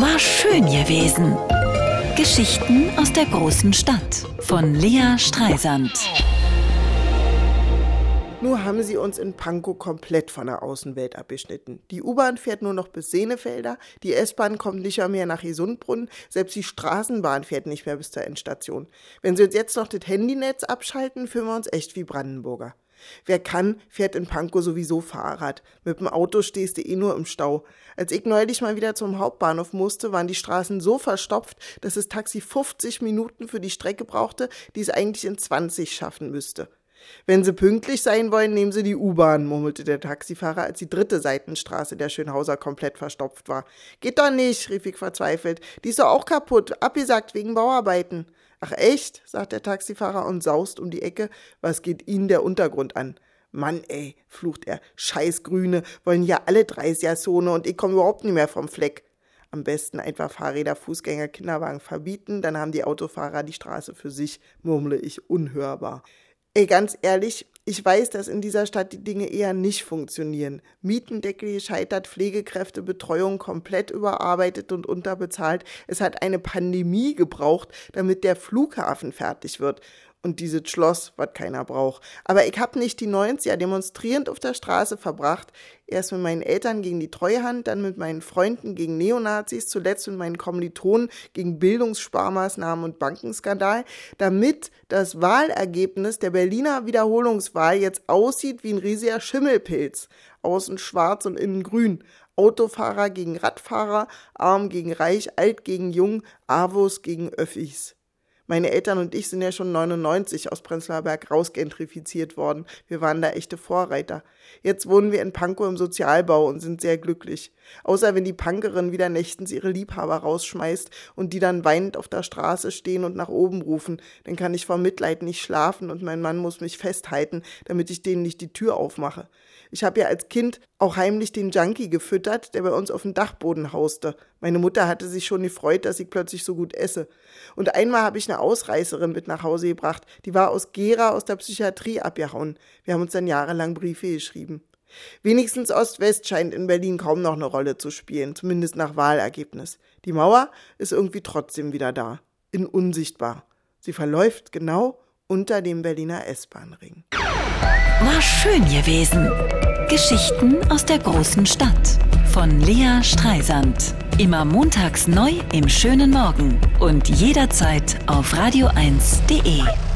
War schön gewesen. Geschichten aus der großen Stadt von Lea Streisand. Nur haben sie uns in Pankow komplett von der Außenwelt abgeschnitten. Die U-Bahn fährt nur noch bis Sehnefelder, die S-Bahn kommt nicht mehr nach Isundbrunn, selbst die Straßenbahn fährt nicht mehr bis zur Endstation. Wenn sie uns jetzt noch das Handynetz abschalten, fühlen wir uns echt wie Brandenburger. Wer kann, fährt in Pankow sowieso Fahrrad. Mit dem Auto stehst du eh nur im Stau. Als ich neulich mal wieder zum Hauptbahnhof musste, waren die Straßen so verstopft, dass das Taxi 50 Minuten für die Strecke brauchte, die es eigentlich in 20 schaffen müsste. Wenn Sie pünktlich sein wollen, nehmen Sie die U-Bahn, murmelte der Taxifahrer, als die dritte Seitenstraße der Schönhauser komplett verstopft war. Geht doch nicht, rief ich verzweifelt. Die ist doch auch kaputt, abgesagt wegen Bauarbeiten. Ach echt? sagt der Taxifahrer und saust um die Ecke. Was geht Ihnen der Untergrund an? Mann, ey, flucht er. Scheiß Grüne, wollen ja alle 30er Zone und ich komme überhaupt nicht mehr vom Fleck. Am besten einfach Fahrräder, Fußgänger, Kinderwagen verbieten, dann haben die Autofahrer die Straße für sich, murmle ich unhörbar. Ey, ganz ehrlich, ich weiß, dass in dieser Stadt die Dinge eher nicht funktionieren. Mietendeckel gescheitert, Pflegekräfte, Betreuung komplett überarbeitet und unterbezahlt. Es hat eine Pandemie gebraucht, damit der Flughafen fertig wird und dieses Schloss, was keiner braucht. Aber ich hab nicht die 90er demonstrierend auf der Straße verbracht. Erst mit meinen Eltern gegen die Treuhand, dann mit meinen Freunden gegen Neonazis, zuletzt mit meinen Kommilitonen gegen Bildungssparmaßnahmen und Bankenskandal, damit das Wahlergebnis der Berliner Wiederholungswahl jetzt aussieht wie ein riesiger Schimmelpilz. Außen schwarz und innen grün. Autofahrer gegen Radfahrer, arm gegen reich, alt gegen jung, Avos gegen Öffis. Meine Eltern und ich sind ja schon 99 aus Prenzlauer Berg rausgentrifiziert worden. Wir waren da echte Vorreiter. Jetzt wohnen wir in Pankow im Sozialbau und sind sehr glücklich. Außer wenn die Punkerin wieder nächtens ihre Liebhaber rausschmeißt und die dann weinend auf der Straße stehen und nach oben rufen, dann kann ich vor Mitleid nicht schlafen und mein Mann muss mich festhalten, damit ich denen nicht die Tür aufmache. Ich habe ja als Kind auch heimlich den Junkie gefüttert, der bei uns auf dem Dachboden hauste. Meine Mutter hatte sich schon gefreut, dass ich plötzlich so gut esse. Und einmal habe ich Ausreißerin mit nach Hause gebracht. Die war aus Gera aus der Psychiatrie abgehauen. Wir haben uns dann jahrelang Briefe geschrieben. Wenigstens Ost-West scheint in Berlin kaum noch eine Rolle zu spielen, zumindest nach Wahlergebnis. Die Mauer ist irgendwie trotzdem wieder da. In unsichtbar. Sie verläuft genau unter dem Berliner S-Bahn-Ring. War schön gewesen. Geschichten aus der großen Stadt von Lea Streisand. Immer montags neu im schönen Morgen und jederzeit auf radio1.de.